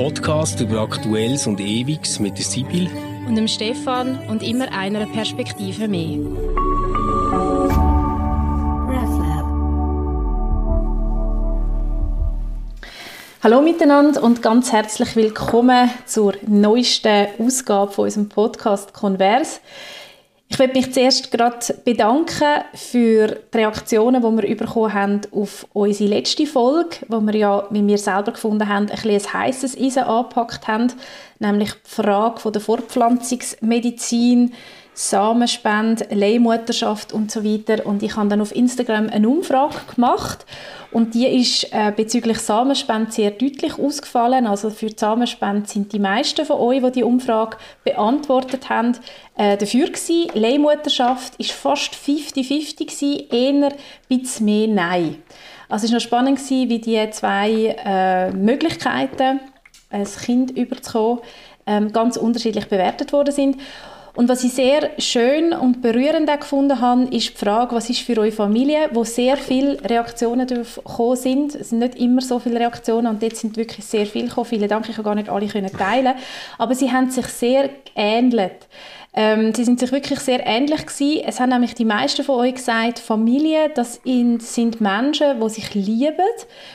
Podcast über Aktuelles und Ewiges mit der Sibyl und dem Stefan und immer einer Perspektive mehr. Hallo miteinander und ganz herzlich willkommen zur neuesten Ausgabe von unserem Podcast Converse. Ich möchte mich zuerst gerade bedanken für die Reaktionen, die wir bekommen haben auf unsere letzte Folge, wo wir ja, wie wir selber gefunden haben, ein bisschen ein heisses Eisen angepackt haben, nämlich die Frage der Fortpflanzungsmedizin, Samenspende, Leihmutterschaft und so weiter. Und ich habe dann auf Instagram eine Umfrage gemacht und die ist äh, bezüglich Samenspende sehr deutlich ausgefallen. Also für die Samenspende sind die meisten von euch, die die Umfrage beantwortet haben, äh, dafür gewesen. Leihmutterschaft ist fast 50-50 gewesen, eher ein bisschen mehr Nein. Also es war spannend gewesen, wie die zwei äh, Möglichkeiten, ein Kind überzukommen, ähm, ganz unterschiedlich bewertet worden sind. Und was ich sehr schön und berührend gefunden habe, ist die Frage, was ist für eure Familie, wo sehr viele Reaktionen gekommen sind. Es sind nicht immer so viele Reaktionen und jetzt sind wirklich sehr viele gekommen. Vielen Dank, ich kann gar nicht alle teilen. Aber sie haben sich sehr geähnelt. Ähm, sie sind sich wirklich sehr ähnlich gewesen. Es haben nämlich die meisten von euch gesagt, Familie, das sind Menschen, die sich lieben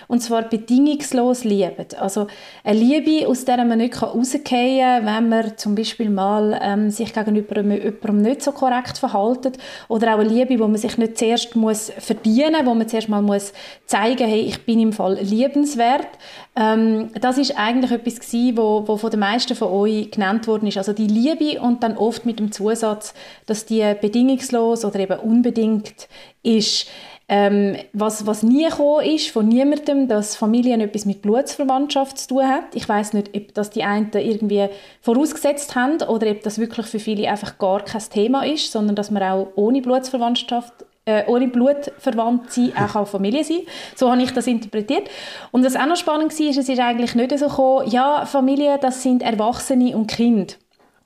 und zwar bedingungslos lieben. Also eine Liebe, aus der man nicht rausgehen kann, wenn man zum Beispiel mal ähm, sich gegenüber jemandem nicht so korrekt verhaltet oder auch eine Liebe, wo man sich nicht zuerst muss verdienen, wo man zuerst mal muss zeigen, hey, ich bin im Fall liebenswert. Ähm, das ist eigentlich etwas gewesen, wo, wo von den meisten von euch genannt worden ist. Also die Liebe und dann oft mit dem Zusatz, dass die bedingungslos oder eben unbedingt ist. Ähm, was, was nie gekommen ist von niemandem, dass Familien etwas mit Blutsverwandtschaft zu tun hat. Ich weiß nicht, ob das die einen irgendwie vorausgesetzt haben oder ob das wirklich für viele einfach gar kein Thema ist, sondern dass man auch ohne Blutsverwandtschaft äh, ohne Blutverwandt sein, auch auf Familie sein. So habe ich das interpretiert. Und was auch noch spannend war, ist, es ist eigentlich nicht so gekommen, ja, Familie, das sind Erwachsene und Kind.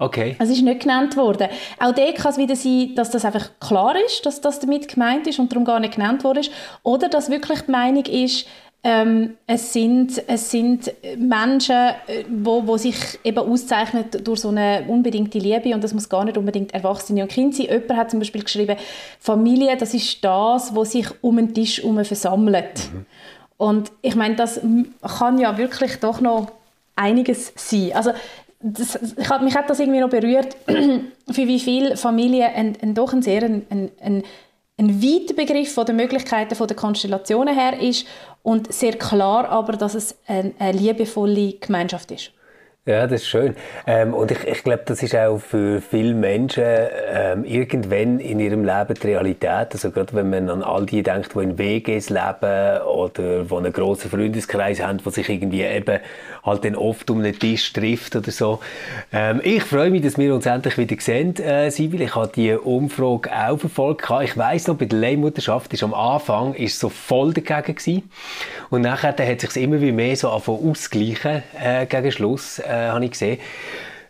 Okay. Es ist nicht genannt worden. Auch dort kann es wieder sein, dass das einfach klar ist, dass das damit gemeint ist und darum gar nicht genannt worden ist. Oder dass wirklich die Meinung ist, ähm, es, sind, es sind Menschen, äh, wo, wo sich eben auszeichnen durch so eine unbedingte Liebe und das muss gar nicht unbedingt Erwachsene und Kinder sein. Jemand hat zum Beispiel geschrieben, Familie, das ist das, wo sich um den Tisch herum versammelt. Mhm. Und ich meine, das kann ja wirklich doch noch einiges sein. Also das, ich mich hat das irgendwie noch berührt, für wie viele Familien ein, ein, doch ein sehr ein, ein, ein weiter Begriff von den Möglichkeiten von der Konstellationen her ist und sehr klar aber, dass es eine, eine liebevolle Gemeinschaft ist. Ja, das ist schön. Ähm, und ich, ich glaube, das ist auch für viele Menschen ähm, irgendwann in ihrem Leben die Realität. Also gerade wenn man an all die denkt, die in WGs leben oder die einen grossen Freundeskreis haben, die sich irgendwie eben halt dann oft um den Tisch trifft oder so. Ähm, ich freue mich, dass wir uns endlich wieder sehen, äh, Sibyl. Ich habe die Umfrage auch verfolgt. Ich weiss noch, bei der Leihmutterschaft ist am Anfang ist so voll dagegen gewesen. Und nachher hat es sich immer wie mehr so ausgleichen äh, gegen Schluss. Äh, habe ich gesehen.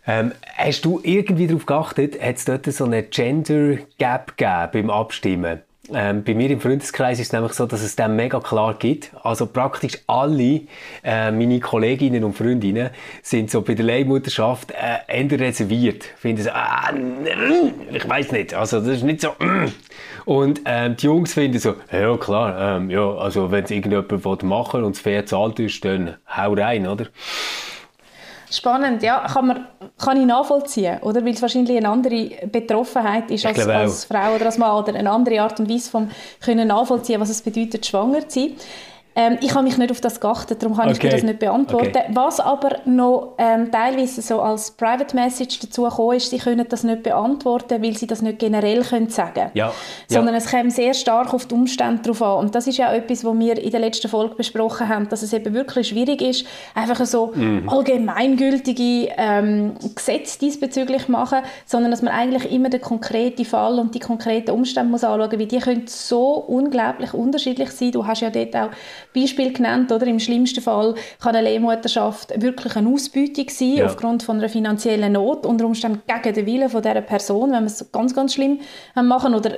Ähm, hast du irgendwie darauf geachtet, hat es dort so eine Gender Gap gegeben beim Abstimmen? Ähm, bei mir im Freundeskreis ist es nämlich so, dass es dann mega klar gibt. Also praktisch alle äh, meine Kolleginnen und Freundinnen sind so bei der Leihmutterschaft äh, eher reserviert. Finden so, ah, ich weiß nicht, also das ist nicht so. Und ähm, die Jungs finden so, ja klar, ähm, ja, also wenn es irgendjemand machen will und es fair zahlt ist, dann hau rein, oder? Spannend, ja, kann, man, kann ich nachvollziehen, oder? Weil es wahrscheinlich eine andere Betroffenheit ist als, als, Frau oder als Mann oder eine andere Art und Weise vom können nachvollziehen, was es bedeutet, schwanger zu sein. Ähm, ich habe mich nicht auf das geachtet, darum kann okay. ich dir das nicht beantworten. Okay. Was aber noch ähm, teilweise so als Private Message dazu gekommen ist, sie können das nicht beantworten, weil sie das nicht generell können sagen ja. Sondern ja. es kommt sehr stark auf die Umstände drauf an. Und das ist ja etwas, was wir in der letzten Folge besprochen haben, dass es eben wirklich schwierig ist, einfach so mhm. allgemeingültige ähm, Gesetze diesbezüglich machen, sondern dass man eigentlich immer den konkreten Fall und die konkreten Umstände muss anschauen, weil die können so unglaublich unterschiedlich sein. Du hast ja dort auch Beispiel genannt, oder? Im schlimmsten Fall kann eine Leihmutterschaft wirklich eine Ausbeutung sein, ja. aufgrund von einer finanziellen Not, unter Umständen gegen den Willen von dieser Person, wenn wir es ganz, ganz schlimm machen. Oder,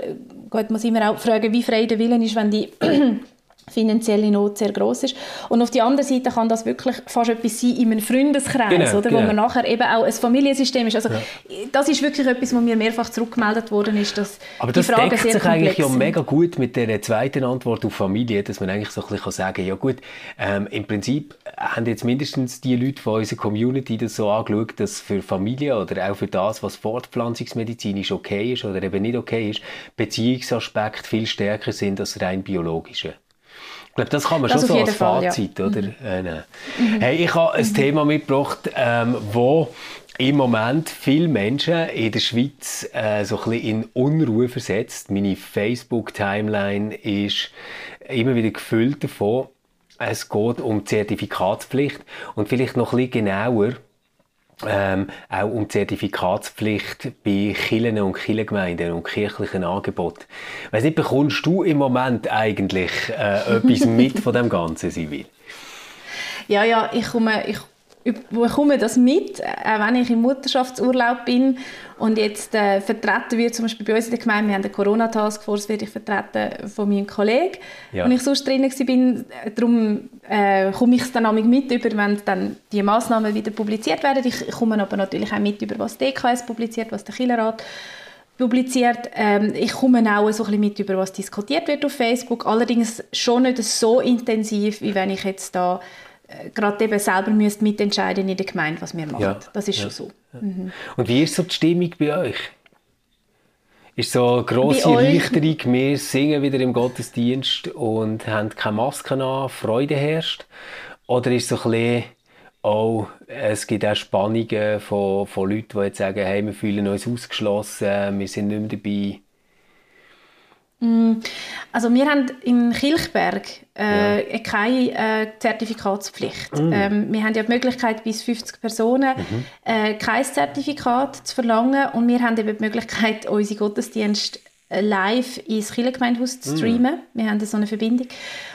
gut, muss immer auch fragen, wie frei der Willen ist, wenn die finanzielle Not sehr groß ist. Und auf der anderen Seite kann das wirklich fast etwas sein in einem Freundeskreis, genau, oder, genau. wo man nachher eben auch ein Familiensystem ist. Also ja. das ist wirklich etwas, wo mir mehrfach zurückgemeldet worden ist, dass Aber das die Fragen deckt sich eigentlich ja mega gut mit der zweiten Antwort auf Familie, dass man eigentlich so ein bisschen sagen kann, ja gut, ähm, im Prinzip haben jetzt mindestens die Leute von unserer Community das so angeschaut, dass für Familie oder auch für das, was fortpflanzungsmedizinisch okay ist oder eben nicht okay ist, Beziehungsaspekte viel stärker sind als rein biologische. Ich glaube, das kann man das schon so als Fall, Fazit ja. oder, mhm. äh. Hey, ich habe ein mhm. Thema mitgebracht, ähm, wo im Moment viele Menschen in der Schweiz äh, so ein bisschen in Unruhe versetzt. Meine Facebook-Timeline ist immer wieder gefüllt davon. Es geht um Zertifikatspflicht und vielleicht noch ein bisschen genauer ähm, auch um Zertifikatspflicht bei Kirchen und Kirchengemeinden und kirchlichen Angeboten. Weiss nicht, bekommst du im Moment eigentlich äh, etwas mit von dem Ganzen, Sibyl? Ja, ja, ich komme, ich bekomme das mit, auch wenn ich im Mutterschaftsurlaub bin und jetzt äh, vertreten wird, zum Beispiel bei uns in der Gemeinde, wir haben eine Corona-Taskforce, werde ich vertreten von meinem Kollegen, ja. wenn ich sonst drin bin. Darum äh, komme ich es dann auch mit über, wenn dann die Massnahmen wieder publiziert werden. Ich komme aber natürlich auch mit über, was die DKS publiziert, was der Killerrat publiziert. Ähm, ich komme auch so ein bisschen mit über, was diskutiert wird auf Facebook. Allerdings schon nicht so intensiv, wie wenn ich jetzt da gerade eben selber müsst mitentscheiden in der Gemeinde, was wir machen. Ja. Das ist ja. schon so. Mhm. Und wie ist so die Stimmung bei euch? Ist so eine grosse Erleichterung, wir singen wieder im Gottesdienst und haben keine Maske an, Freude herrscht? Oder ist es so ein bisschen, oh, es gibt auch Spannungen von, von Leuten, die jetzt sagen, hey, wir fühlen uns ausgeschlossen, wir sind nicht mehr dabei? Mm, also wir haben in Kilchberg äh, ja. keine äh, Zertifikatspflicht. Mm. Ähm, wir haben ja die Möglichkeit, bis 50 Personen mhm. äh, kein Zertifikat zu verlangen und wir haben eben die Möglichkeit, unsere Gottesdienste live ins Kirchengemeindehaus zu mm. streamen. Mm. Wir haben so eine Verbindung.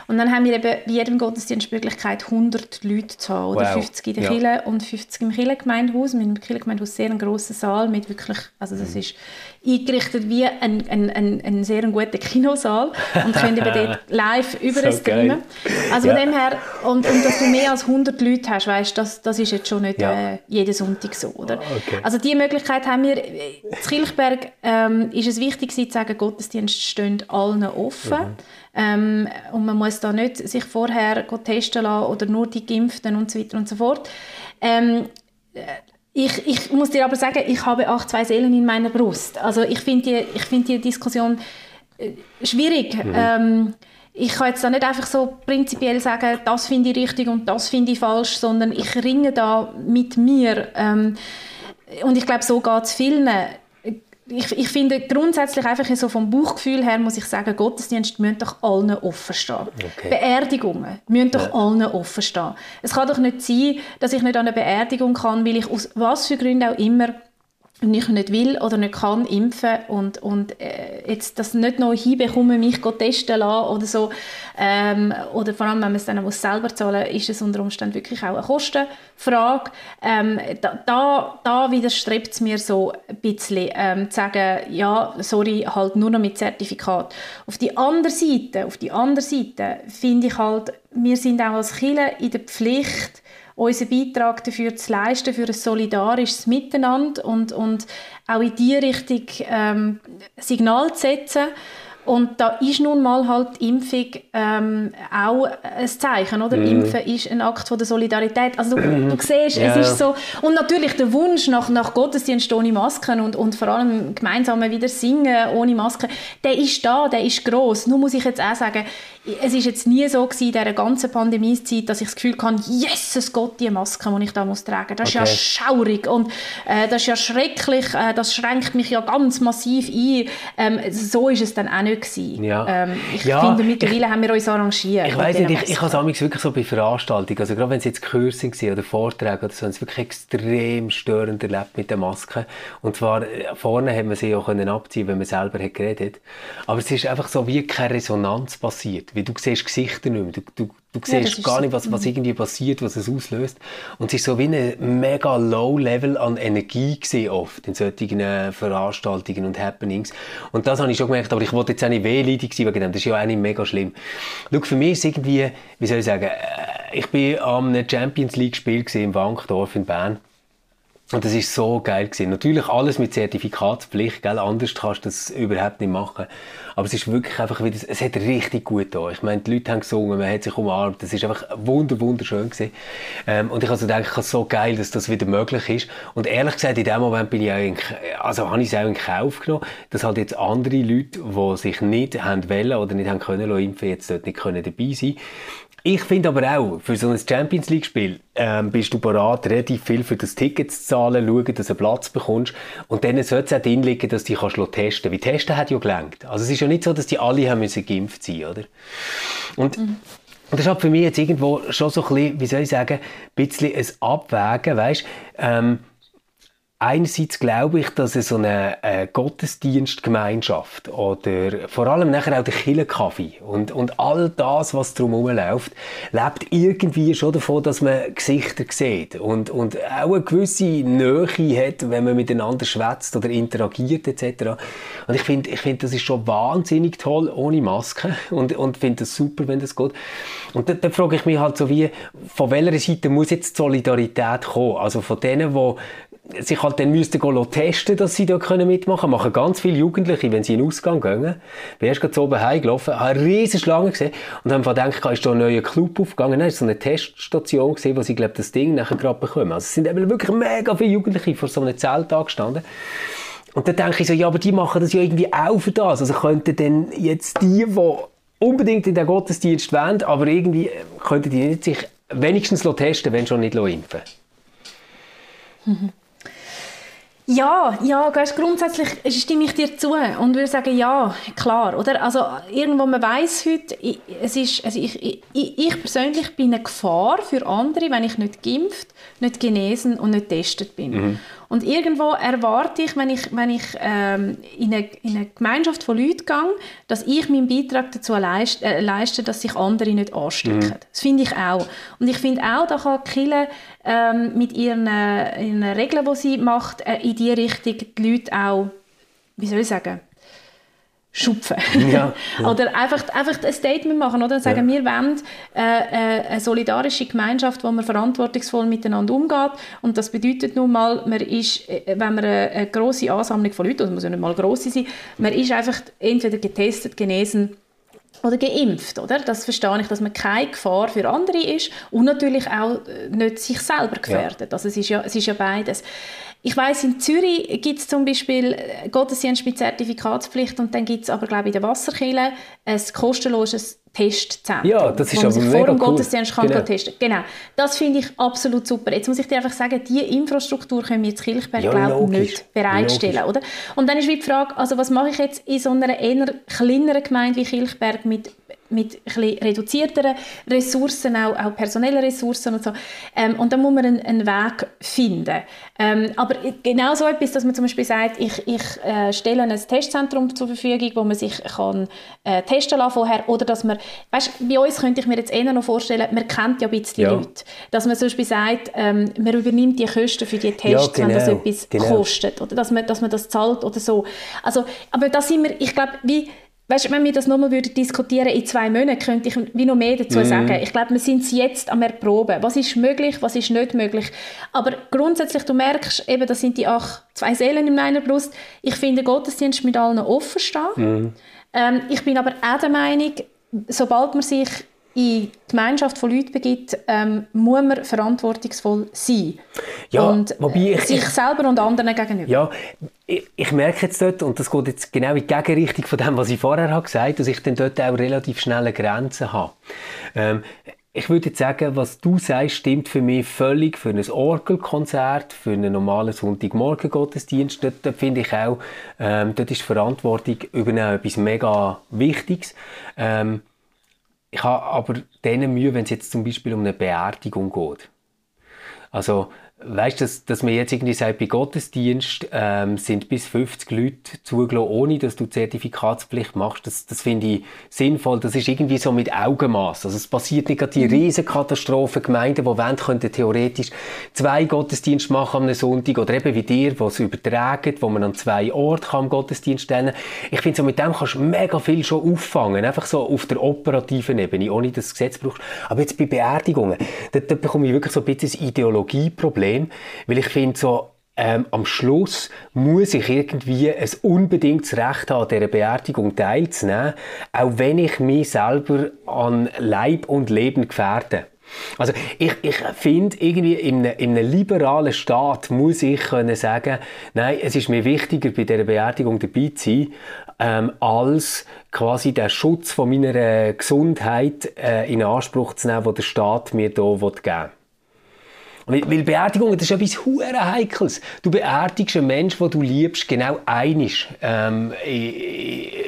Und dann haben wir eben bei jedem Gottesdienst die Möglichkeit, 100 Leute zu haben. Oder wow. 50 in der ja. Kirche und 50 im Kirchengemeindehaus. Wir haben im Kirchengemeindehaus sehr einen grossen Saal mit wirklich, also das mm. ist eingerichtet wie ein, ein, ein, ein sehr guter Kinosaal und können eben dort live über so streamen. Also ja. von dem her, und, und dass du mehr als 100 Leute hast, weißt, das, das ist jetzt schon nicht ja. äh, jeden Sonntag so. Oder? Okay. Also diese Möglichkeit haben wir. In Kilchberg ähm, ist es wichtig zu sagen, Gottesdienste stehen allen offen. Mhm. Ähm, und man muss da nicht sich vorher testen lassen oder nur die Geimpften und so weiter und so fort. Ähm, ich, ich muss dir aber sagen, ich habe auch zwei Seelen in meiner Brust. Also ich finde die, find die Diskussion äh, schwierig. Mhm. Ähm, ich kann jetzt da nicht einfach so prinzipiell sagen, das finde ich richtig und das finde ich falsch, sondern ich ringe da mit mir. Ähm, und ich glaube, so geht es vielen ich, ich finde grundsätzlich einfach so vom Bauchgefühl her muss ich sagen, Gottesdienste müssen doch allen offen stehen. Okay. Beerdigungen müssen doch ja. allen offen stehen. Es kann doch nicht sein, dass ich nicht an eine Beerdigung kann, weil ich aus was für Gründen auch immer ich nicht will oder nicht kann impfen und, und äh, jetzt das nicht noch hinbekommen, mich testen lassen oder so, ähm, oder vor allem, wenn man es dann muss selber zahlen ist es unter Umständen wirklich auch eine Kostenfrage. Ähm, da, da, da widerstrebt es mir so ein bisschen, ähm, zu sagen, ja, sorry, halt nur noch mit Zertifikat. Auf die andere Seite, auf die andere Seite finde ich halt, wir sind auch als Kirche in der Pflicht, unseren Beitrag dafür zu leisten, für ein solidarisches Miteinander und, und auch in diese Richtung ähm, Signal zu setzen. Und da ist nun mal halt Impfung ähm, auch ein Zeichen, oder? Mm. Impfen ist ein Akt von der Solidarität. Also du, du siehst, ja. es ist so. Und natürlich der Wunsch nach, nach Gottesdienst ohne Masken und, und vor allem gemeinsam wieder singen ohne Masken, der ist da, der ist groß. Nur muss ich jetzt auch sagen, es ist jetzt nie so gewesen, in dieser ganzen Pandemiezeit, dass ich das Gefühl hatte, Jesus Gott, die Maske, die ich da muss tragen Das okay. ist ja schaurig und äh, das ist ja schrecklich, äh, das schränkt mich ja ganz massiv ein. Ähm, so ist es dann auch nicht gewesen. Ja. Ähm, ich ja, finde, mittlerweile ich, haben wir uns arrangiert. Ich weiß nicht, ich, ich habe es wirklich so bei Veranstaltungen, also gerade wenn es jetzt Kurse waren oder Vorträge oder so, haben es wirklich extrem störend erlebt mit der Maske. Und zwar, äh, vorne haben wir sie auch abziehen wenn man selber hat geredet Aber es ist einfach so wie keine Resonanz passiert weil du siehst Gesichter nicht mehr. Du, du, du siehst ja, gar nicht, was, was mhm. irgendwie passiert, was es auslöst. Und es ist so wie ein mega low Level an Energie gesehen oft in solchen äh, Veranstaltungen und Happenings. Und das habe ich schon gemerkt, aber ich wollte jetzt auch nicht wehleidig sein wegen dem. Das ist ja auch nicht mega schlimm. Schau, für mich ist irgendwie, wie soll ich sagen, äh, ich bin am Champions League Spiel im Wankdorf in Bern. Und das ist so geil gewesen. Natürlich alles mit Zertifikatspflicht, gell? Anders kannst du das überhaupt nicht machen. Aber es ist wirklich einfach wieder, es hat richtig gut da. Ich meine, die Leute haben gesungen, man hat sich umarmt. Das ist einfach wunder, wunderschön gewesen. Ähm, und ich also denke, es so geil, dass das wieder möglich ist. Und ehrlich gesagt, in dem Moment bin ich in, also habe ich es auch in Kauf genommen, dass halt jetzt andere Leute, die sich nicht haben wollen oder nicht haben können impfen, jetzt dort nicht können dabei sein ich finde aber auch, für so ein Champions League-Spiel ähm, bist du bereit, relativ viel für das Ticket zu zahlen, schauen, dass du einen Platz bekommst. Und dann sollte es auch drin liegen, dass du dich testen kannst. Weil testen hat ja gelangt. Also es ist ja nicht so, dass die alle haben müssen geimpft sein, oder? Und mhm. Und das ist halt für mich jetzt irgendwo schon so ein bisschen, wie soll ich sagen, ein bisschen ein Abwägen, weißt, ähm, Einerseits glaube ich, dass es so eine äh, Gottesdienstgemeinschaft oder vor allem nachher auch der Kirchenkaffee und, und all das, was drumherum läuft, lebt irgendwie schon davon, dass man Gesichter sieht und, und auch eine gewisse Nähe hat, wenn man miteinander schwätzt oder interagiert etc. Und ich finde, ich finde, das ist schon wahnsinnig toll ohne Maske und, und finde das super, wenn das geht. Und dann, dann frage ich mich halt so wie, von welcher Seite muss jetzt die Solidarität kommen? Also von denen, die sich halt dann müssten gehen testen, dass sie da können mitmachen können. Machen ganz viele Jugendliche, wenn sie in den Ausgang gehen. Bin erst gerade oben heimgelaufen, habe eine riesige Schlange gesehen und haben gedacht, ist da ein neuer Club aufgegangen. Nein, war so eine Teststation gesehen, wo sie, glaube das Ding nachher gerade bekommen. Also es sind eben wirklich mega viele Jugendliche vor so einem Zelt angestanden. Und dann denke ich so, ja, aber die machen das ja irgendwie auch für das. Also könnten denn jetzt die, die unbedingt in den Gottesdienst wollen, aber irgendwie äh, könnten die nicht sich wenigstens testen, wenn schon nicht impfen. Mhm. Ja, ja, grundsätzlich stimme ich dir zu und würde sagen, ja, klar, oder? Also irgendwo man weiß heute, es ist, also ich, ich, ich persönlich bin eine Gefahr für andere, wenn ich nicht geimpft, nicht genesen und nicht getestet bin. Mhm. Und irgendwo erwarte ich, wenn ich, wenn ich ähm, in, eine, in, eine, Gemeinschaft von Leuten gehe, dass ich meinen Beitrag dazu leiste, äh, leiste dass sich andere nicht anstecken. Mhm. Das finde ich auch. Und ich finde auch, da kann Kille ähm, mit ihren, äh, ihren Regeln, die sie macht, äh, in die Richtung die Leute auch, wie soll ich sagen, schupfen. Ja, ja. oder einfach, einfach ein Statement machen oder sagen, ja. wir wollen äh, äh, eine solidarische Gemeinschaft, wo man verantwortungsvoll miteinander umgeht und das bedeutet nun mal, man ist, äh, wenn man eine, eine grosse Ansammlung von Leuten, das muss ja nicht mal grosse sein, man ist einfach entweder getestet, genesen oder geimpft, oder? Das verstehe ich, dass man keine Gefahr für andere ist und natürlich auch äh, nicht sich selber gefährdet. Also es ist ja, es ist ja beides. Ich weiß in Zürich gibt es zum Beispiel äh, Gottesdienst mit Zertifikatspflicht und dann gibt es aber, glaube ich, in der Wasserkille ein kostenloses Testzentrum. Ja, das ist man sich vor dem Gottesdienst kann genau. testen Genau, das finde ich absolut super. Jetzt muss ich dir einfach sagen, diese Infrastruktur können wir jetzt Kirchberg ja, glaube nicht bereitstellen, oder? Und dann ist die Frage, also was mache ich jetzt in so einer eher kleineren Gemeinde wie Kirchberg mit mit reduzierteren Ressourcen, auch, auch personellen Ressourcen und so. Ähm, und da muss man einen, einen Weg finden. Ähm, aber genau so etwas, dass man zum Beispiel sagt, ich, ich äh, stelle ein Testzentrum zur Verfügung, wo man sich kann äh, testen lassen vorher, oder dass man, weißt, bei uns könnte ich mir jetzt eher noch vorstellen, man kennt ja ein bisschen die ja. Leute, dass man zum Beispiel sagt, ähm, man übernimmt die Kosten für die Tests, ja, genau, wenn das genau, etwas genau. kostet, oder dass man, dass man das zahlt oder so. Also, aber da sind wir, ich glaube, wie Weißt, wenn wir das nochmal diskutieren in zwei Monaten, könnte ich wie noch mehr dazu mm. sagen. Ich glaube, wir sind jetzt am Erproben. Was ist möglich, was ist nicht möglich. Aber grundsätzlich, du merkst, eben, das sind die ach, zwei Seelen in meiner Brust. Ich finde Gottesdienst mit allen offen stehen. Mm. Ähm, ich bin aber auch der Meinung, sobald man sich in die Gemeinschaft von Leuten begibt, ähm, muss man verantwortungsvoll sein. Ja, und wobei ich, sich selber und anderen gegenüber. Ja, ich, ich, merke jetzt dort, und das geht jetzt genau in die Gegenrichtung von dem, was ich vorher habe gesagt habe, dass ich dann dort auch relativ schnelle Grenzen habe. Ähm, ich würde jetzt sagen, was du sagst, stimmt für mich völlig für ein Orgelkonzert, für einen normalen Sonntagmorgen-Gottesdienst. Dort, dort finde ich auch, ähm, dort ist Verantwortung über etwas mega Wichtiges. Ähm, ich habe aber denen Mühe, wenn es jetzt zum Beispiel um eine Beerdigung geht. Also, weißt, dass, dass man jetzt irgendwie sagt, bei Gottesdienst ähm, sind bis 50 Leute zugelassen, ohne dass du Zertifikatspflicht machst, das, das finde ich sinnvoll. Das ist irgendwie so mit Augenmaß. Also es passiert nicht gerade die mhm. Riesenkatastrophe. Gemeinden, die wollen, könnten theoretisch zwei Gottesdienste machen am Sonntag oder eben wie dir, wo es übertragen, wo man an zwei Orten kann Gottesdienst stellen Ich finde, so mit dem kannst du mega viel schon auffangen. Einfach so auf der operativen Ebene, ohne dass du das Gesetz brauchst. Aber jetzt bei Beerdigungen, da, da bekomme ich wirklich so ein bisschen ein Ideologieproblem. Problem, weil ich finde so, ähm, am Schluss muss ich irgendwie ein unbedingtes Recht haben, an dieser Beerdigung teilzunehmen, auch wenn ich mich selber an Leib und Leben gefährde. Also ich, ich finde, irgendwie in einem, in einem, liberalen Staat muss ich können sagen, nein, es ist mir wichtiger, bei dieser Beerdigung dabei zu sein, ähm, als quasi den Schutz von meiner Gesundheit äh, in Anspruch zu nehmen, den der Staat mir hier geben will. Weil, Beerdigungen, das ist etwas hure Heikles. Du beerdigst einen Menschen, den du liebst, genau einig ähm, in,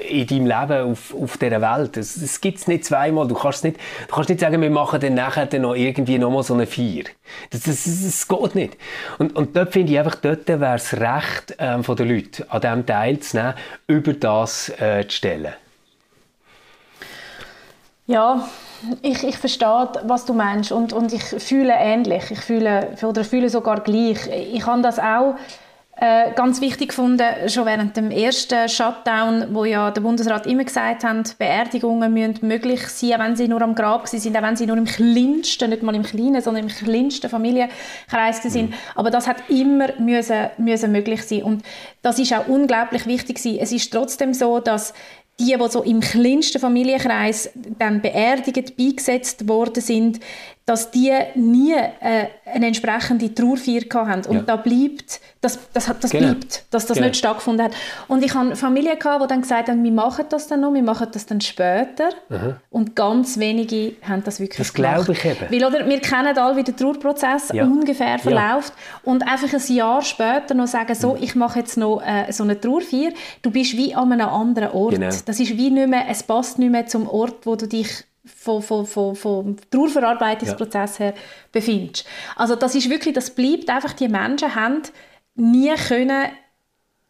in, deinem Leben auf, auf dieser Welt. Das, das gibt es nicht zweimal. Du kannst nicht, du kannst nicht sagen, wir machen dann nachher dann noch irgendwie nochmal so eine Vier. Das, das, das, das geht nicht. Und, und dort finde ich einfach, dort wäre es recht ähm, von den Leuten, an diesem teilzunehmen, über das äh, zu stellen. Ja, ich, ich verstehe, was du meinst und, und ich fühle ähnlich. Ich fühle, oder fühle sogar gleich. Ich habe das auch äh, ganz wichtig gefunden, schon während dem ersten Shutdown, wo ja der Bundesrat immer gesagt hat, Beerdigungen müssen möglich sein, auch wenn sie nur am Grab sind, auch wenn sie nur im kleinsten, nicht mal im kleinen, sondern im kleinsten Familienkreis sind. Mhm. Aber das hat immer müssen, müssen möglich sein. Und das ist auch unglaublich wichtig gewesen. Es ist trotzdem so, dass die, die so im kleinsten Familienkreis dann beerdigt, beigesetzt worden sind, dass die nie äh, eine entsprechende Trauerfeier hatten. Und ja. da bleibt, das, das, das genau. bleibt, dass das genau. nicht stattgefunden hat. Und ich hatte Familien, gehabt, die dann gesagt haben, wir machen das dann noch, wir machen das dann später. Mhm. Und ganz wenige haben das wirklich das gemacht. Das glaube ich eben. Weil, oder, wir kennen alle, wie der Trauerprozess ja. ungefähr verläuft. Ja. Und einfach ein Jahr später noch sagen, so, mhm. ich mache jetzt noch äh, so eine Trauerfeier. Du bist wie an einem anderen Ort. Genau. Das ist wie nicht mehr, es passt nicht mehr zum Ort, wo du dich vom, vom, vom, vom Trauerverarbeitungsprozess ja. her befindest. Also das ist wirklich, das bleibt einfach, die Menschen haben nie können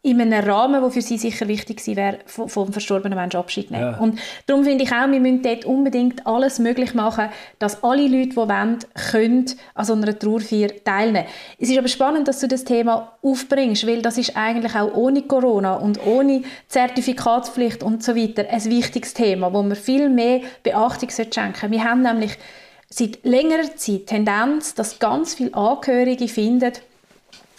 in einem Rahmen, der für sie sicher wichtig wäre, vom verstorbenen Menschen Abschied nehmen. Ja. Und darum finde ich auch, wir müssen dort unbedingt alles möglich machen, dass alle Leute, die wollen, können an so einer Trauerfeier teilnehmen Es ist aber spannend, dass du das Thema aufbringst, weil das ist eigentlich auch ohne Corona und ohne Zertifikatspflicht und so weiter ein wichtiges Thema, wo man viel mehr Beachtung schenken sollte. Wir haben nämlich seit längerer Zeit Tendenz, dass ganz viele Angehörige finden,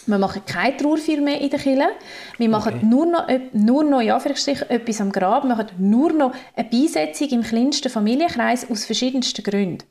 wir machen keine Trauerfeier mehr in der Kirche. Wir machen okay. nur noch, nur noch ja, etwas am Grab. Wir machen nur noch eine Beisetzung im kleinsten Familienkreis aus verschiedensten Gründen.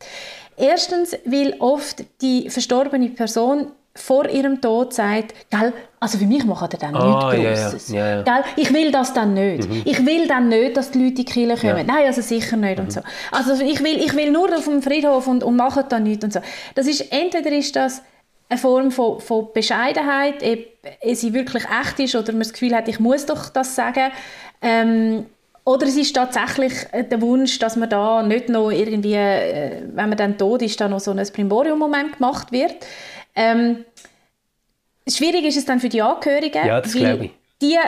Erstens, weil oft die verstorbene Person vor ihrem Tod sagt, Gell, also für mich macht er dann oh, nichts Grosses. Ja, ja. Ja, ich will das dann nicht. Mhm. Ich will dann nicht, dass die Leute in die Kirche kommen. Nein, also sicher nicht mhm. und so. Also ich will, ich will nur auf dem Friedhof und, und mache dann nichts und so. Das ist, entweder ist das eine Form von, von Bescheidenheit, ob sie wirklich echt ist oder man das Gefühl hat, ich muss doch das sagen. Ähm, oder es ist tatsächlich der Wunsch, dass man da nicht noch irgendwie, äh, wenn man dann tot ist, da noch so ein Primborium-Moment gemacht wird. Ähm, schwierig ist es dann für die Angehörigen. Ja, das glaube ich die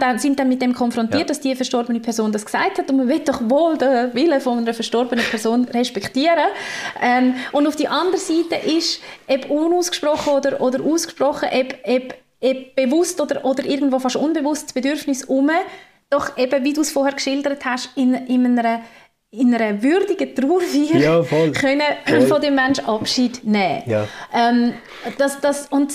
dann, sind dann mit dem konfrontiert, ja. dass die verstorbene Person das gesagt hat und man will doch wohl den Willen von einer verstorbenen Person respektieren. Ähm, und auf die andere Seite ist, ob unausgesprochen oder, oder ausgesprochen, ob, ob, ob bewusst oder, oder irgendwo fast unbewusst das Bedürfnis um, doch eben, wie du es vorher geschildert hast, in, in einer in einer würdigen Trauerfeier ja, können voll. von dem Menschen Abschied nehmen. Ja. Ähm, das, das, und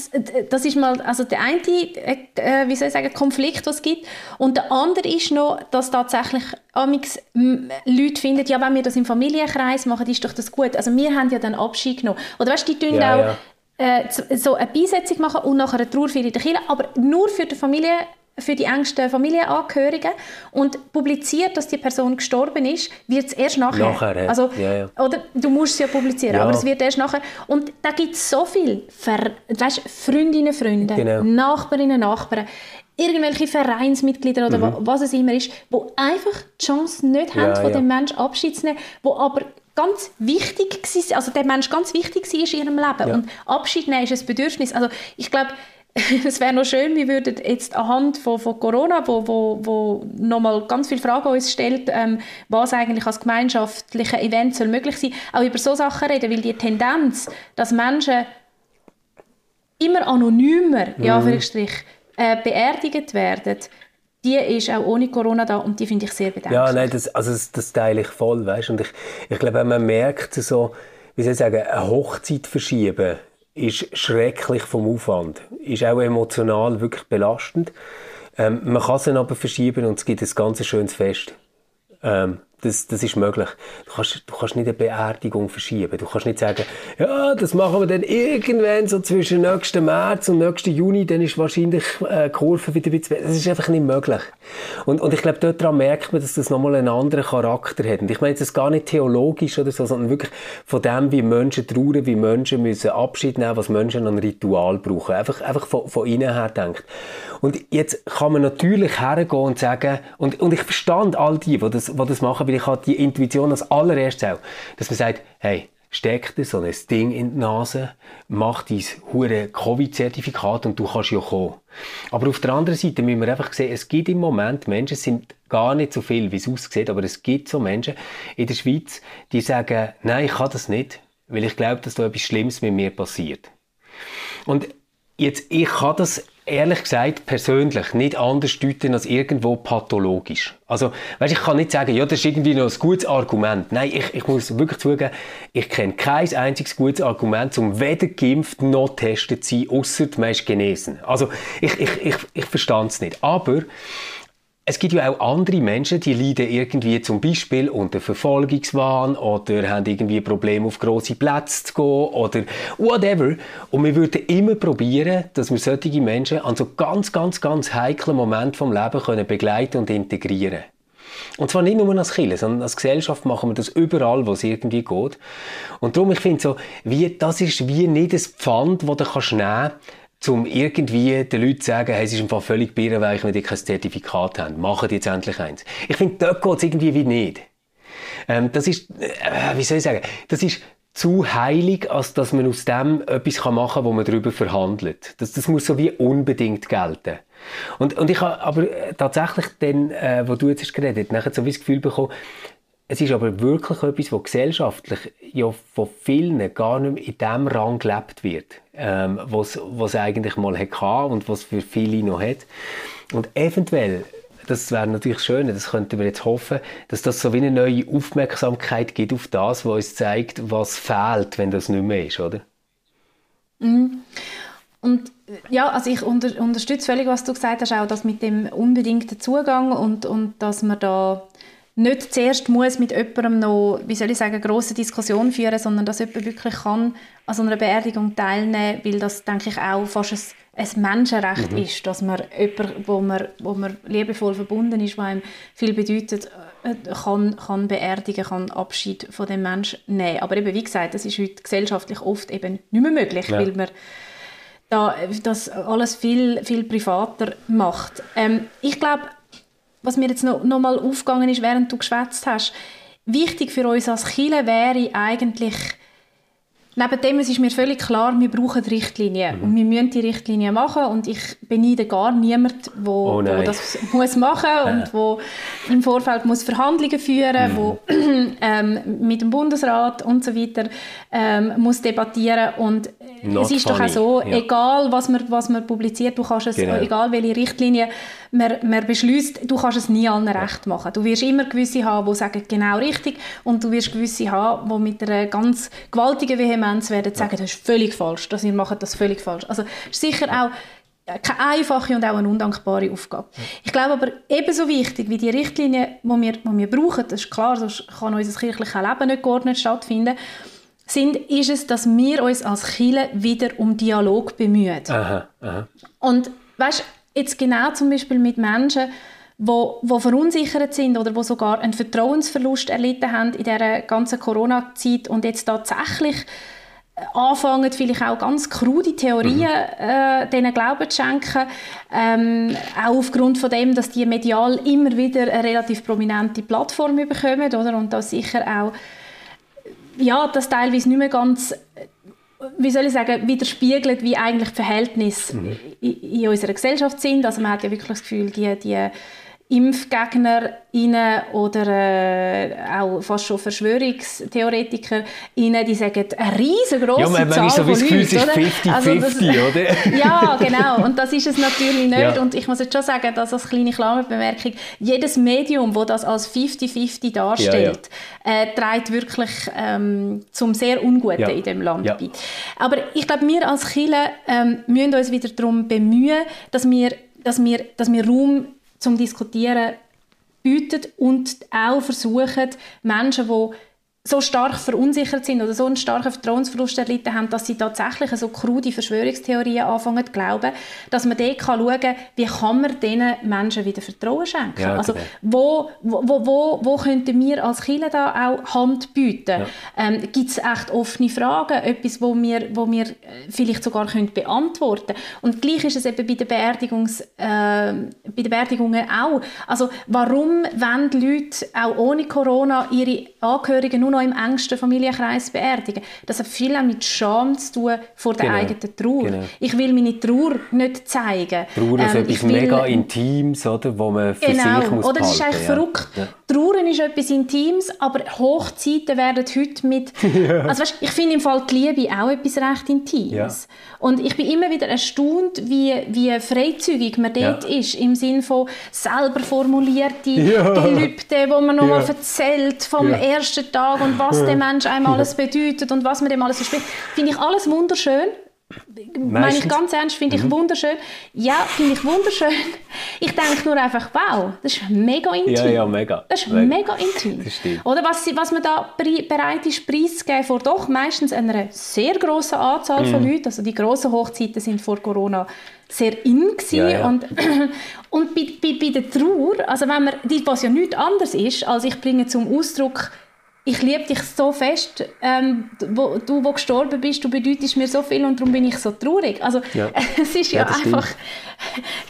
das ist mal also der eine äh, wie soll ich sagen, Konflikt, was es gibt. Und der andere ist noch, dass tatsächlich amix Leute finden, ja, wenn wir das im Familienkreis machen, ist doch das gut. Also wir haben ja dann Abschied genommen. Oder weißt du, die tun ja, auch. Äh, so eine Beisetzung machen und nachher eine Trauerfeier in der Kirche, aber nur für die Familie für die engsten Familienangehörigen und publiziert, dass die Person gestorben ist, wird es erst nachher. nachher ja. Also, ja, ja. Oder du musst es ja publizieren, aber es wird erst nachher. Und da gibt es so viel, Ver weißt, Freundinnen, Freunde, genau. Nachbarinnen, Nachbarn, irgendwelche Vereinsmitglieder oder mhm. was es immer ist, die einfach die Chance nicht haben, von dem Menschen Abschied zu nehmen, die aber ganz wichtig war, also der Mensch ganz wichtig war in ihrem Leben. Und Abschied nehmen ist ein Bedürfnis. Also ich glaube, es wäre noch schön, wir würden jetzt anhand von, von Corona, wo, wo, wo nochmal ganz viele Fragen uns stellt, ähm, was eigentlich als gemeinschaftliche Event soll möglich sein, auch über so Sachen reden, weil die Tendenz, dass Menschen immer anonymer, mhm. ja, äh, beerdigt werden, die ist auch ohne Corona da und die finde ich sehr bedenklich. Ja, nein, das, also das, das teile ich voll, weißt? und ich, ich glaube, wenn man merkt, so, wie soll ich sagen, eine Hochzeit verschieben, ist schrecklich vom Aufwand, ist auch emotional wirklich belastend. Ähm, man kann es aber verschieben und es gibt ein ganz schönes Fest. Ähm, das, das ist möglich. Du kannst, du kannst nicht eine Beerdigung verschieben. Du kannst nicht sagen, ja, das machen wir dann irgendwann so zwischen nächsten März und nächsten Juni, dann ist wahrscheinlich äh, die Kurve wieder ein bisschen... Das ist einfach nicht möglich. Und, und ich glaube, dort daran merkt man, dass das nochmal einen anderen Charakter hat. Und ich meine das gar nicht theologisch oder so, sondern wirklich von dem, wie Menschen trauern, wie Menschen müssen Abschied nehmen, was Menschen an Ritual brauchen. Einfach, einfach von, von innen her denkt. Und jetzt kann man natürlich hergehen und sagen, und, und ich verstand all die, die das, die das machen, ich habe die Intuition als allererstes auch, dass man sagt, hey, steck dir so ein Ding in die Nase, mach dein hure Covid-Zertifikat und du kannst ja kommen. Aber auf der anderen Seite müssen wir einfach sehen, es gibt im Moment Menschen, es sind gar nicht so viel, wie es aussieht, aber es gibt so Menschen in der Schweiz, die sagen, nein, ich kann das nicht, weil ich glaube, dass da etwas Schlimmes mit mir passiert. Und jetzt, ich kann das ehrlich gesagt persönlich nicht anders deuten als irgendwo pathologisch. Also, weißt, ich kann nicht sagen, ja, das ist irgendwie noch ein gutes Argument. Nein, ich, ich muss wirklich zugeben, ich kenne kein einziges gutes Argument, um weder geimpft noch testet zu sein, ausser man ist genesen. Also, ich, ich, ich, ich verstand es nicht. Aber, es gibt ja auch andere Menschen, die leiden irgendwie zum Beispiel unter Verfolgungswahn oder haben irgendwie Probleme auf grosse Plätze zu gehen oder whatever. Und wir würden immer probieren, dass wir solche Menschen an so ganz, ganz, ganz heiklen Momenten vom Leben können begleiten und integrieren. Und zwar nicht nur als Kirche, sondern als Gesellschaft machen wir das überall, wo es irgendwie geht. Und darum, ich finde so, wie, das ist wie nicht ein Pfand, das du kannst nehmen kannst, um irgendwie den Leuten zu sagen, hey, es ist einfach völlig birrenweich, wenn die kein Zertifikat haben. Machen die jetzt endlich eins. Ich finde, dort geht es irgendwie wie nicht. Ähm, das ist, äh, wie soll ich sagen, das ist zu heilig, als dass man aus dem etwas machen kann, wo man darüber verhandelt. Das, das muss so wie unbedingt gelten. Und, und ich habe aber äh, tatsächlich dann, äh, wo du jetzt hast geredet, nachher so wie das Gefühl bekommen, es ist aber wirklich etwas, was gesellschaftlich ja von vielen gar nicht mehr in dem Rang gelebt wird, ähm, was es eigentlich mal hatte und was für viele noch hat. Und eventuell, das wäre natürlich schön, das könnten wir jetzt hoffen, dass das so wie eine neue Aufmerksamkeit gibt auf das, was uns zeigt, was fehlt, wenn das nicht mehr ist, oder? Mhm. Und ja, also ich unter, unterstütze völlig, was du gesagt hast, auch das mit dem unbedingten Zugang und, und dass man da nicht zuerst muss mit jemandem noch, wie soll ich sagen, grosse Diskussion führen, sondern dass jemand wirklich kann an so einer Beerdigung teilnehmen, weil das, denke ich, auch fast ein, ein Menschenrecht mhm. ist, dass man jemanden, wo man, wo man liebevoll verbunden ist, was einem viel bedeutet, äh, kann, kann beerdigen, kann Abschied von dem Menschen nehmen. Aber eben, wie gesagt, das ist heute gesellschaftlich oft eben nicht mehr möglich, ja. weil man da, das alles viel, viel privater macht. Ähm, ich glaube, was mir jetzt noch, noch mal aufgegangen ist, während du geschwätzt hast, wichtig für uns als Chile wäre eigentlich, neben dem es ist mir völlig klar, wir brauchen Richtlinien mhm. und wir müssen die Richtlinien machen und ich beneide gar niemand, wo, oh wo das muss machen und wo im Vorfeld muss Verhandlungen führen, mhm. wo ähm, mit dem Bundesrat und so weiter ähm, muss debattieren und Not es ist funny. doch auch so, ja. egal was man, was man publiziert, du kannst es, genau. egal welche Richtlinie man, man beschließt, du kannst es nie allen recht machen. Du wirst immer gewisse haben, die sagen, genau richtig und du wirst gewisse haben, die mit einer ganz gewaltigen Vehemenz werden sagen, das ist völlig falsch, dass wir machen das völlig falsch. Also ist sicher auch keine einfache und auch eine undankbare Aufgabe. Ich glaube aber ebenso wichtig wie die Richtlinien, die wir, die wir brauchen, das ist klar, sonst kann unser kirchliches Leben nicht geordnet stattfinden, sind, ist es, dass wir uns als Kirche wieder um Dialog bemühen. Aha, aha. Und weißt, jetzt genau zum Beispiel mit Menschen, wo, wo verunsichert sind oder wo sogar einen Vertrauensverlust erlitten haben in dieser ganzen Corona-Zeit und jetzt tatsächlich äh, anfangen, vielleicht auch ganz krude Theorien mhm. äh, denen Glauben zu schenken, ähm, auch aufgrund von dem, dass die medial immer wieder eine relativ prominente Plattform bekommen, oder? Und da sicher auch ja, das teilweise nicht mehr ganz wie soll ich sagen, widerspiegelt, wie eigentlich die Verhältnisse mhm. in, in unserer Gesellschaft sind. Also man hat ja wirklich das Gefühl, die, die ImpfgegnerInnen oder äh, auch fast schon VerschwörungstheoretikerInnen, die sagen, eine riesengroße ja, man, Zahl so von Leuten. Es ist 50-50, also oder? ja, genau. Und das ist es natürlich nicht. Ja. Und ich muss jetzt schon sagen, dass als kleine Klammerbemerkung, jedes Medium, das das als 50-50 darstellt, ja, ja. Äh, trägt wirklich ähm, zum sehr Unguten in dem Land bei. Aber ich glaube, wir als Kirche ähm, müssen uns wieder darum bemühen, dass wir, dass wir, dass wir Raum zum Diskutieren bietet und auch versuchen, Menschen, die so stark verunsichert sind oder so einen starken Vertrauensverlust erlitten haben, dass sie tatsächlich so krude Verschwörungstheorien anfangen zu glauben, dass man dort kann schauen wie kann man diesen Menschen wieder Vertrauen schenken. Ja, also genau. wo, wo, wo, wo könnten wir als Kirche da auch Hand bieten? Ja. Ähm, Gibt es echt offene Fragen, etwas, wo wir, wo wir vielleicht sogar können beantworten Und gleich ist es eben bei, der Beerdigungs, äh, bei den Beerdigungen auch. Also warum wollen Leute auch ohne Corona ihre Angehörigen nur noch im engsten Familienkreis beerdigen. Das hat viel auch mit Scham zu tun vor der genau. eigenen Trauer. Genau. Ich will meine Trauer nicht zeigen. Trauer ist ähm, etwas will, mega Intimes, oder, wo man für genau. sich muss oder das ist eigentlich ja. verrückt. Ja. Trauern ist etwas Intimes, aber Hochzeiten werden heute mit... ja. Also weißt, ich finde im Fall die Liebe auch etwas recht Intimes. Und ich bin immer wieder erstaunt, wie, wie freizügig man dort ist, im Sinne von selber formulierte Gelübde, wo man nochmal erzählt vom ersten Tag und was der Mensch einem alles bedeutet und was man dem alles verspricht. Finde ich alles wunderschön. Meine ich ganz ernst, finde ich mhm. wunderschön. Ja, finde ich wunderschön. Ich denke nur einfach, wow, das ist mega intim. Ja, ja, mega. Das ist mega, mega intim. Oder was, was man da bereit ist, preiszugeben vor doch meistens einer sehr grossen Anzahl mhm. von Leuten. Also die grossen Hochzeiten sind vor Corona sehr in ja, ja. und und bei, bei, bei der Trauer, also wenn man, die was ja nichts anderes ist, als ich bringe zum Ausdruck ich liebe dich so fest, ähm, wo, du, wo gestorben bist, du bedeutest mir so viel und darum bin ich so traurig. Also ja. es ist ja, ja einfach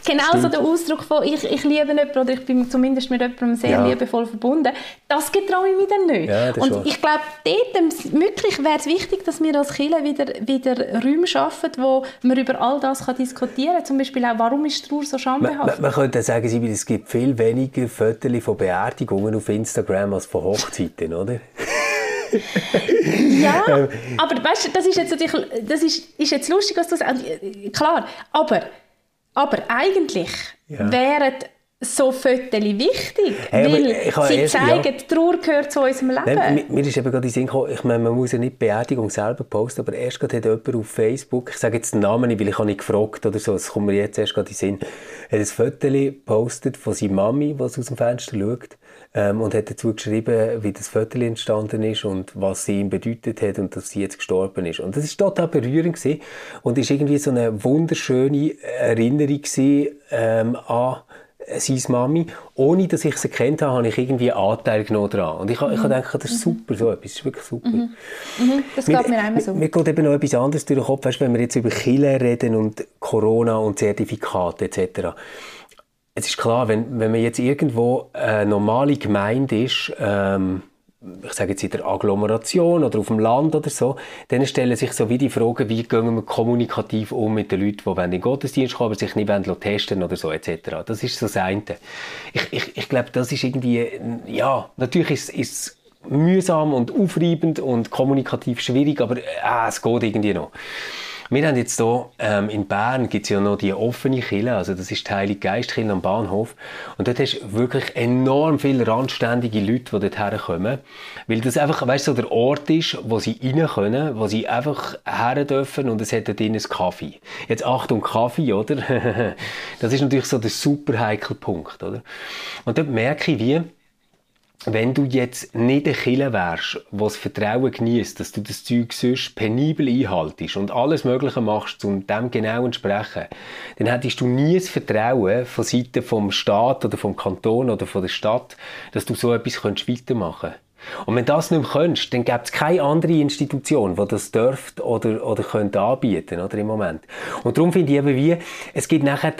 genau so der Ausdruck von ich, ich liebe jemanden oder ich bin zumindest mit jemandem sehr ja. liebevoll verbunden. Das getraue ich mir dann nicht. Ja, und schon. ich glaube, dort wirklich wäre es wichtig, dass wir als Kirche wieder, wieder Räume schaffen, wo man über all das kann diskutieren kann. Zum Beispiel auch, warum ist Trauer so schambehaftet? Man, man, könnte sagen, es gibt viel weniger Fotos von Beerdigungen auf Instagram als von Hochzeiten, oder? ja, aber weißt du, das ist jetzt natürlich, das ist, ist jetzt lustig, was du sagst. Klar, aber, aber eigentlich ja. wären so Fotos wichtig, hey, weil sie erst, zeigen, ja. die Trauer gehört zu unserem Leben. Nein, mir, ist eben gerade in Sinn gekommen, ich meine, man muss ja nicht die Beerdigung selber posten, aber erst gerade hat jemand auf Facebook, ich sage jetzt den Namen nicht, weil ich habe nicht gefragt oder so, das kommt mir jetzt erst gerade in Sinn, hat ein Foto gepostet von seiner Mami, die aus dem Fenster schaut ähm, und hat dazu geschrieben, wie das Foto entstanden ist und was sie ihm bedeutet hat und dass sie jetzt gestorben ist. Und das ist total berührend gewesen und ist irgendwie so eine wunderschöne Erinnerung gewesen, ähm, an seine Mami. Ohne, dass ich sie kennt habe, habe ich irgendwie Anteil genommen daran. Und ich, mhm. ich habe gedacht, das ist super, so etwas, das ist wirklich super. Mhm. Mhm. Das geht mir einmal so. Mir geht eben noch etwas anderes durch den Kopf, weißt, wenn wir jetzt über Chile reden und Corona und Zertifikate etc., es ist klar, wenn, wenn man jetzt irgendwo eine normale Gemeinde ist, ähm, ich sage jetzt in der Agglomeration oder auf dem Land oder so, dann stellen sich so wie die Fragen, wie gehen wir kommunikativ um mit den Leuten, die in den Gottesdienst kommen, aber sich nicht wollen, testen oder so etc. Das ist so das eine. Ich, ich, ich glaube, das ist irgendwie, ja, natürlich ist es mühsam und aufreibend und kommunikativ schwierig, aber äh, es geht irgendwie noch. Wir haben jetzt hier ähm, in Bern gibt es ja noch die offene Kille, also das ist die Heilige Geistkirche am Bahnhof. Und dort hast du wirklich enorm viele randständige Leute, die dort herkommen. Weil das einfach, weißt du, so der Ort ist, wo sie rein können, wo sie einfach her dürfen und es hat dort einen Kaffee. Jetzt Achtung, Kaffee, oder? das ist natürlich so der super heikle Punkt, oder? Und dort merke ich, wie wenn du jetzt nicht ein Killer wärst, das Vertrauen genießt, dass du das Zeug sonst penibel einhaltest und alles Mögliche machst, um dem genau entsprechen, dann hättest du nie das Vertrauen von Seiten vom Staat oder vom Kanton oder von der Stadt, dass du so etwas weitermachen könntest. Und wenn das nicht mehr kannst, dann gibt es keine andere Institution, die das dürft oder, oder könnte anbieten oder, im Moment. Und darum finde ich eben wie, es gibt nachher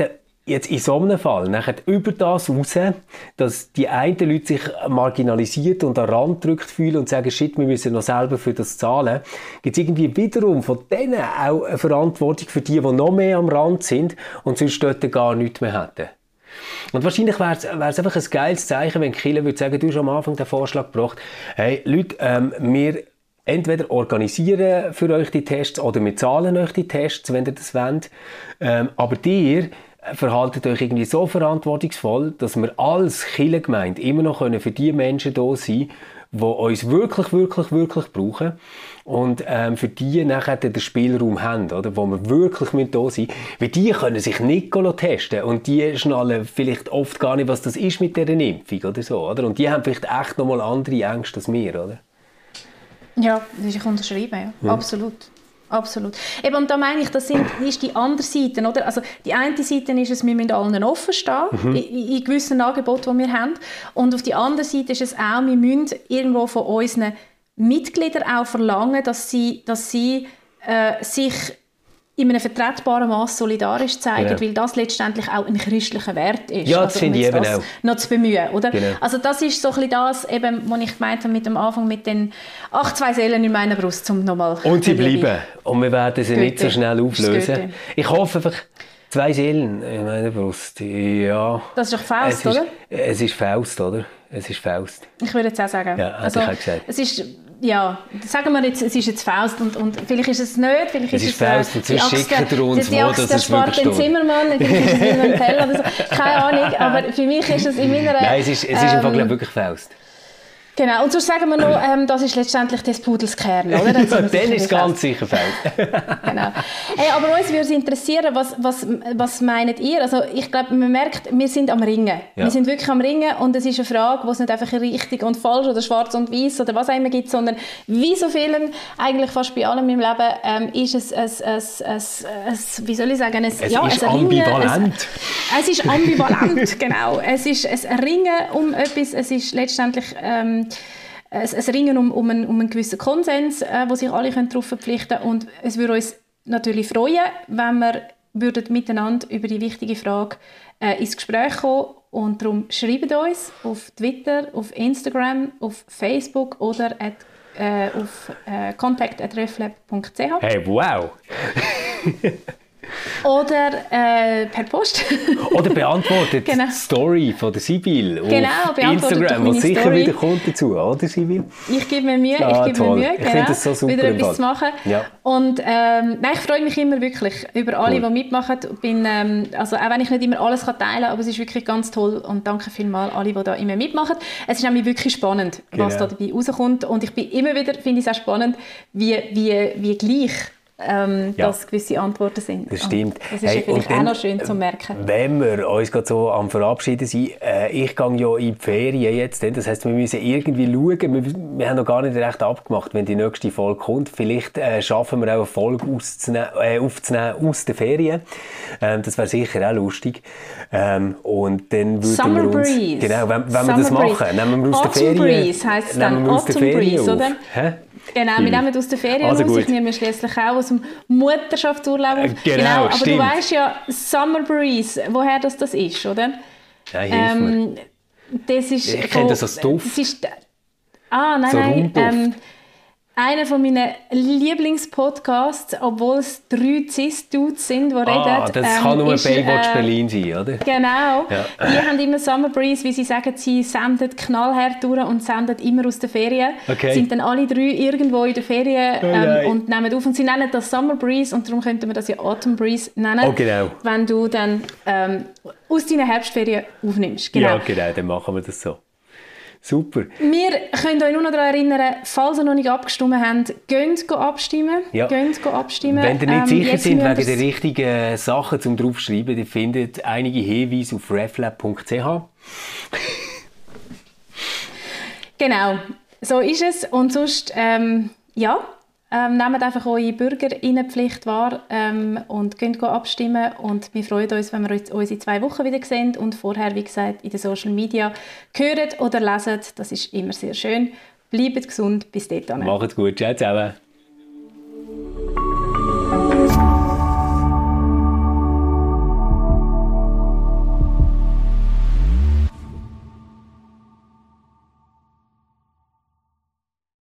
jetzt in so einem Fall nachher über das raus, dass die einen Leute sich marginalisiert und an Rand drückt fühlen und sagen, shit, wir müssen noch selber für das zahlen, gibt es irgendwie wiederum von denen auch eine Verantwortung für die, die noch mehr am Rand sind und sonst dort gar nichts mehr hätten. Und wahrscheinlich wäre es einfach ein geiles Zeichen, wenn Kille würde sagen, du hast am Anfang den Vorschlag gebracht, hey Leute, ähm, wir entweder organisieren für euch die Tests oder wir zahlen euch die Tests, wenn ihr das wollt. Ähm, aber ihr verhaltet euch irgendwie so verantwortungsvoll, dass wir als Kirchengemeinde immer noch für die Menschen da sein die uns wirklich, wirklich, wirklich brauchen und ähm, für die nachher den Spielraum haben, oder, wo wir wirklich da sein müssen. Weil die können sich nicht testen und die schnallen vielleicht oft gar nicht, was das ist mit dieser Impfung oder so, oder? Und die haben vielleicht echt nochmal andere Ängste als wir, oder? Ja, das ist ich unterschreiben, ja. ja. absolut. Absolut. Eben, und da meine ich, das sind, ist die andere Seite, oder? Also, die eine Seite ist es, wir müssen allen offen stehen, mhm. in, in, gewissen Angeboten, die wir haben. Und auf die andere Seite ist es auch, wir müssen irgendwo von unseren Mitgliedern auch verlangen, dass sie, dass sie äh, sich in einem vertretbaren Maß solidarisch zeigen, genau. weil das letztendlich auch ein christlicher Wert ist. Ja, das also, finde ich eben auch. Noch zu bemühen, oder? Genau. Also das ist so ein bisschen das, eben, was ich gemeint habe mit dem Anfang mit den ach, zwei Seelen in meiner Brust, um nochmal... Und sie bleiben. Und wir werden sie Goethe. nicht so schnell auflösen. Ich hoffe einfach... Zwei Seelen in meiner Brust, ja. Das ist doch Faust, es ist, oder? Es ist Faust, oder? Es ist Faust. Ich würde jetzt auch sagen. Ja, also, ich auch gesagt. Es ist ja, sagen wir jetzt, es ist jetzt Faust und, und vielleicht ist es nicht, vielleicht es ist, ist es Faust und sonst schickt er uns, die, die wo das ist wirklich den Zimmermann, vielleicht ist es in einem Teller oder so, keine Ahnung, aber für mich ist es in meiner... Nein, es ist, es ist ähm, im Fall ähm, wirklich Faust. Genau, und sonst sagen wir noch, ähm, das ist letztendlich des Pudels Kern, oder? Dann, ja, dann ist ganz sicher Feld. genau. Hey, aber uns würde es interessieren, was, was, was meint ihr? Also ich glaube, man merkt, wir sind am Ringen. Ja. Wir sind wirklich am Ringen und es ist eine Frage, wo es nicht einfach richtig und falsch oder schwarz und weiß oder was auch immer gibt, sondern wie so vielen, eigentlich fast bei allem im Leben, ähm, ist es ein, ein, ein, ein, wie soll ich sagen, ein, es ja, ist ambivalent. es ist ambivalent, genau. Es ist ein Ringen um etwas, es ist letztendlich... Ähm, ein, ein Ringen um, um, einen, um einen gewissen Konsens, äh, wo sich alle darauf verpflichten können. Und es würde uns natürlich freuen, wenn wir würden miteinander über die wichtige Frage äh, ins Gespräch kommen und darum schreibt uns auf Twitter, auf Instagram, auf Facebook oder at, äh, auf äh, contact.reflab.ch. Hey, wow! Oder äh, per Post. Oder beantwortet genau. die Story von der Sibyl genau, auf Instagram, was sicher Story. wieder kommt dazu, oder Sibyl? Ich gebe mir Mühe, ja, ich gebe mir Mühe, genau, so super wieder etwas zu machen. Ja. Und ähm, nein, ich freue mich immer wirklich über alle, cool. die mitmachen. Bin, ähm, also auch wenn ich nicht immer alles kann teilen kann, aber es ist wirklich ganz toll und danke vielmals alle, die da immer mitmachen. Es ist nämlich wirklich spannend, genau. was da dabei rauskommt und ich bin immer wieder, finde ich es auch spannend, wie, wie, wie gleich ähm, ja. dass gewisse Antworten sind. Das stimmt. das ist hey, vielleicht auch noch schön zu merken. Wenn wir uns gerade so am Verabschieden sind, äh, ich gehe ja in die Ferien jetzt, das heißt, wir müssen irgendwie schauen, wir, wir, haben noch gar nicht recht abgemacht, wenn die nächste Folge kommt. Vielleicht äh, schaffen wir auch eine Folge äh, aufzunehmen aus den Ferien. Ähm, das wäre sicher auch lustig. Ähm, und dann würden Summer wir uns, Breeze. Genau, wenn, wenn wir das machen, nehmen wir aus Autumn der Ferien. Breeze heisst es dann. Autumn Breeze, oder? Hä? Genau, wir nehmen aus der Ferien also aus. Ich nehme schließlich auch aus dem Mutterschaftsurlaub auf. Genau, genau aber stimmt. du weißt ja, Summer Breeze, woher das, das ist, oder? Ja, ähm, das ist ich kenne das als Duft. Das ist, ah, nein, so nein. Ähm, einer von meinen Lieblingspodcasts, obwohl es drei Cis-Dudes sind, die ah, reden. das ähm, kann nur ist, Baywatch äh, Berlin sein, oder? Genau. Ja. Die haben immer Summer Breeze, wie sie sagen, sie senden knallhart durch und senden immer aus den Ferien. Okay. Sind dann alle drei irgendwo in den Ferien ähm, und nehmen auf. Und sie nennen das Summer Breeze und darum könnte man das ja Autumn Breeze nennen. Oh, genau. Wenn du dann ähm, aus deinen Herbstferien aufnimmst. Genau. Ja, genau, dann machen wir das so. Super. Wir können euch nur noch daran erinnern, falls ihr noch nicht abgestimmt habt, geht abstimmen. Ja. Geht abstimmen. Wenn ihr nicht ähm, sicher sind wegen der richtigen Sachen zum draufschreiben, ihr findet einige Hinweise auf reflab.ch. genau, so ist es. Und sonst, ähm, ja, ähm, nehmt einfach eure Bürgerinnenpflicht wahr ähm, und könnt abstimmen. Und wir freuen uns, wenn wir uns in zwei Wochen wieder sehen und vorher, wie gesagt, in den Social Media hören oder lesen. Das ist immer sehr schön. Bleibt gesund, bis dahin. Macht's gut, ciao zusammen.